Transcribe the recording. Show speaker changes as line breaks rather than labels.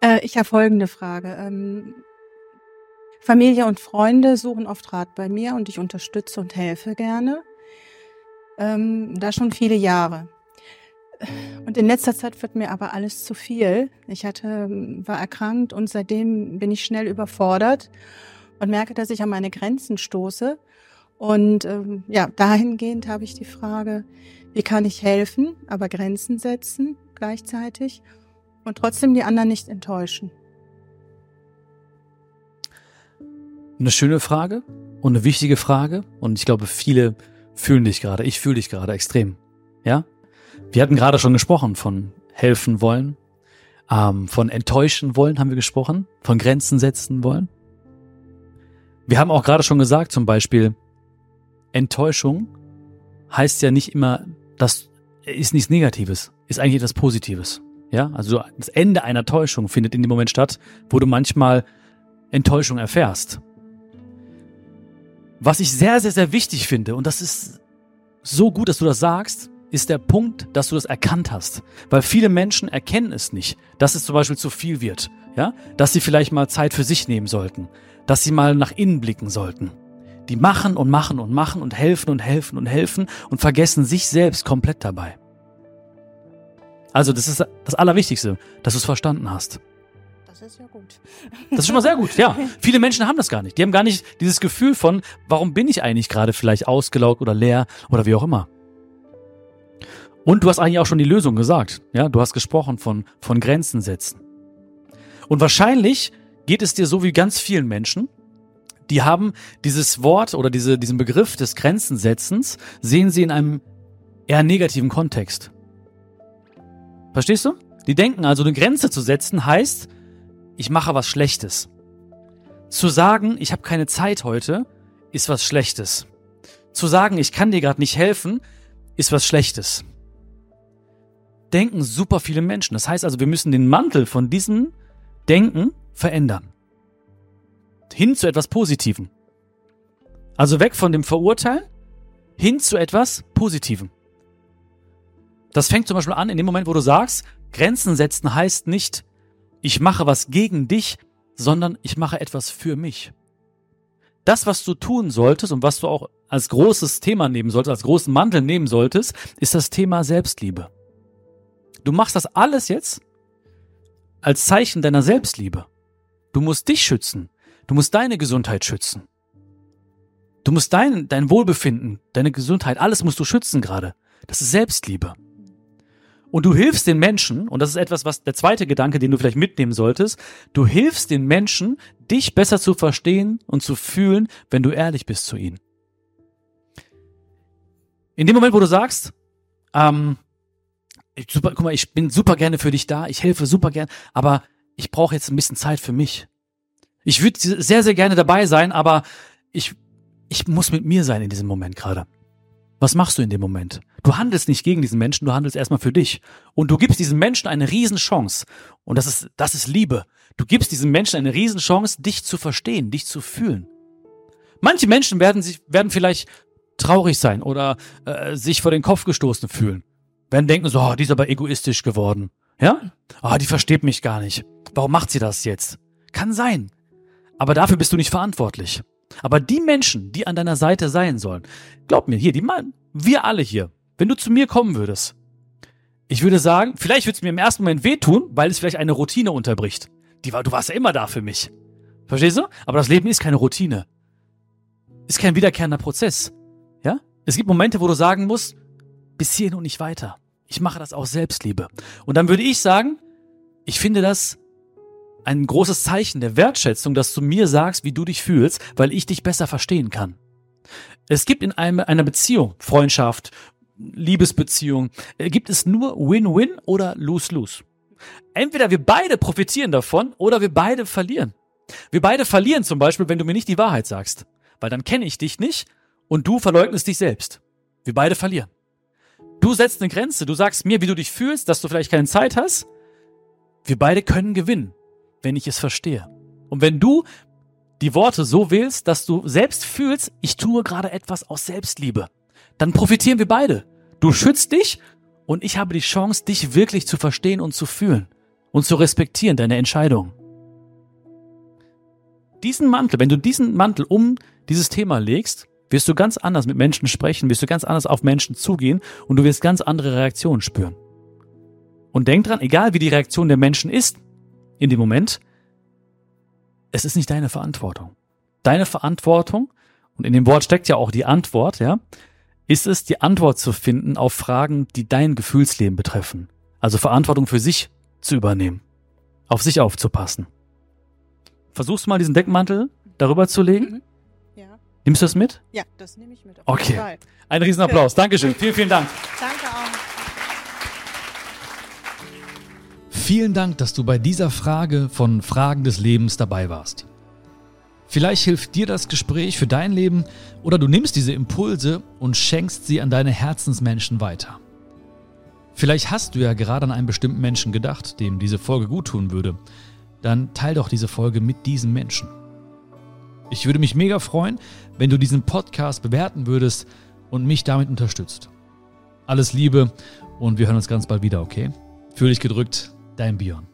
Äh, ich habe folgende Frage. Ähm, Familie und Freunde suchen oft Rat bei mir und ich unterstütze und helfe gerne. Ähm, da schon viele Jahre. Und in letzter Zeit wird mir aber alles zu viel. Ich hatte, war erkrankt und seitdem bin ich schnell überfordert und merke, dass ich an meine Grenzen stoße. Und ähm, ja, dahingehend habe ich die Frage, wie kann ich helfen, aber Grenzen setzen gleichzeitig und trotzdem die anderen nicht enttäuschen?
Eine schöne Frage und eine wichtige Frage. Und ich glaube, viele fühlen dich gerade. Ich fühle dich gerade extrem. Ja? Wir hatten gerade schon gesprochen von helfen wollen, ähm, von enttäuschen wollen haben wir gesprochen, von Grenzen setzen wollen. Wir haben auch gerade schon gesagt, zum Beispiel, Enttäuschung heißt ja nicht immer, das ist nichts Negatives, ist eigentlich etwas Positives. Ja, also das Ende einer Täuschung findet in dem Moment statt, wo du manchmal Enttäuschung erfährst. Was ich sehr, sehr, sehr wichtig finde, und das ist so gut, dass du das sagst, ist der Punkt, dass du das erkannt hast. Weil viele Menschen erkennen es nicht, dass es zum Beispiel zu viel wird. Ja, dass sie vielleicht mal Zeit für sich nehmen sollten, dass sie mal nach innen blicken sollten. Die machen und machen und machen und helfen und helfen und helfen und vergessen sich selbst komplett dabei. Also das ist das Allerwichtigste, dass du es verstanden hast.
Das ist ja gut.
Das ist schon mal sehr gut, ja. Viele Menschen haben das gar nicht. Die haben gar nicht dieses Gefühl von, warum bin ich eigentlich gerade vielleicht ausgelaugt oder leer oder wie auch immer. Und du hast eigentlich auch schon die Lösung gesagt. Ja, du hast gesprochen von, von Grenzen setzen. Und wahrscheinlich geht es dir so wie ganz vielen Menschen, die haben dieses Wort oder diese, diesen Begriff des Grenzensetzens, sehen sie in einem eher negativen Kontext. Verstehst du? Die denken also, eine Grenze zu setzen heißt, ich mache was Schlechtes. Zu sagen, ich habe keine Zeit heute, ist was Schlechtes. Zu sagen, ich kann dir gerade nicht helfen, ist was Schlechtes. Denken super viele Menschen. Das heißt also, wir müssen den Mantel von diesem Denken verändern. Hin zu etwas Positivem. Also weg von dem Verurteilen hin zu etwas Positivem. Das fängt zum Beispiel an in dem Moment, wo du sagst, Grenzen setzen heißt nicht, ich mache was gegen dich, sondern ich mache etwas für mich. Das, was du tun solltest und was du auch als großes Thema nehmen solltest, als großen Mantel nehmen solltest, ist das Thema Selbstliebe. Du machst das alles jetzt als Zeichen deiner Selbstliebe. Du musst dich schützen. Du musst deine Gesundheit schützen. Du musst dein, dein Wohlbefinden, deine Gesundheit, alles musst du schützen gerade. Das ist Selbstliebe. Und du hilfst den Menschen, und das ist etwas, was der zweite Gedanke, den du vielleicht mitnehmen solltest, du hilfst den Menschen, dich besser zu verstehen und zu fühlen, wenn du ehrlich bist zu ihnen. In dem Moment, wo du sagst, ähm, super, guck mal, ich bin super gerne für dich da, ich helfe super gern, aber ich brauche jetzt ein bisschen Zeit für mich. Ich würde sehr, sehr gerne dabei sein, aber ich, ich muss mit mir sein in diesem Moment gerade. Was machst du in dem Moment? Du handelst nicht gegen diesen Menschen, du handelst erstmal für dich. Und du gibst diesem Menschen eine Riesenchance. Und das ist, das ist Liebe. Du gibst diesem Menschen eine Riesenchance, dich zu verstehen, dich zu fühlen. Manche Menschen werden sich, werden vielleicht traurig sein oder äh, sich vor den Kopf gestoßen fühlen. Werden denken so, oh, die ist aber egoistisch geworden. Ja? Ah, oh, die versteht mich gar nicht. Warum macht sie das jetzt? Kann sein. Aber dafür bist du nicht verantwortlich. Aber die Menschen, die an deiner Seite sein sollen, glaub mir, hier, die Mann, wir alle hier, wenn du zu mir kommen würdest, ich würde sagen, vielleicht würde es mir im ersten Moment wehtun, weil es vielleicht eine Routine unterbricht. Die war, du warst ja immer da für mich. Verstehst du? Aber das Leben ist keine Routine. Ist kein wiederkehrender Prozess. Ja? Es gibt Momente, wo du sagen musst, bis hierhin und nicht weiter. Ich mache das aus Selbstliebe. Und dann würde ich sagen, ich finde das ein großes Zeichen der Wertschätzung, dass du mir sagst, wie du dich fühlst, weil ich dich besser verstehen kann. Es gibt in einem, einer Beziehung, Freundschaft, Liebesbeziehung, äh, gibt es nur Win-Win oder Lose-Lose. Entweder wir beide profitieren davon oder wir beide verlieren. Wir beide verlieren zum Beispiel, wenn du mir nicht die Wahrheit sagst, weil dann kenne ich dich nicht und du verleugnest dich selbst. Wir beide verlieren. Du setzt eine Grenze, du sagst mir, wie du dich fühlst, dass du vielleicht keine Zeit hast. Wir beide können gewinnen wenn ich es verstehe. Und wenn du die Worte so wählst, dass du selbst fühlst, ich tue gerade etwas aus Selbstliebe, dann profitieren wir beide. Du schützt dich und ich habe die Chance, dich wirklich zu verstehen und zu fühlen. und zu respektieren, deine Entscheidung. Diesen Mantel, wenn du diesen Mantel um dieses Thema legst, wirst du ganz anders mit Menschen sprechen, wirst du ganz anders auf Menschen zugehen und du wirst ganz andere Reaktionen spüren. Und denk dran, egal wie die Reaktion der Menschen ist in dem Moment, es ist nicht deine Verantwortung. Deine Verantwortung, und in dem Wort steckt ja auch die Antwort, ja, ist es, die Antwort zu finden auf Fragen, die dein Gefühlsleben betreffen. Also Verantwortung für sich zu übernehmen. Auf sich aufzupassen. Versuchst du mal diesen Deckmantel darüber zu legen? Mhm. Ja. Nimmst du das mit?
Ja, das nehme ich mit.
okay. Ein Riesenapplaus. Dankeschön. Vielen, vielen Dank.
Danke auch.
Vielen Dank, dass du bei dieser Frage von Fragen des Lebens dabei warst. Vielleicht hilft dir das Gespräch für dein Leben oder du nimmst diese Impulse und schenkst sie an deine Herzensmenschen weiter. Vielleicht hast du ja gerade an einen bestimmten Menschen gedacht, dem diese Folge gut tun würde. Dann teil doch diese Folge mit diesem Menschen. Ich würde mich mega freuen, wenn du diesen Podcast bewerten würdest und mich damit unterstützt. Alles Liebe und wir hören uns ganz bald wieder, okay? Fühl dich gedrückt, dein Björn.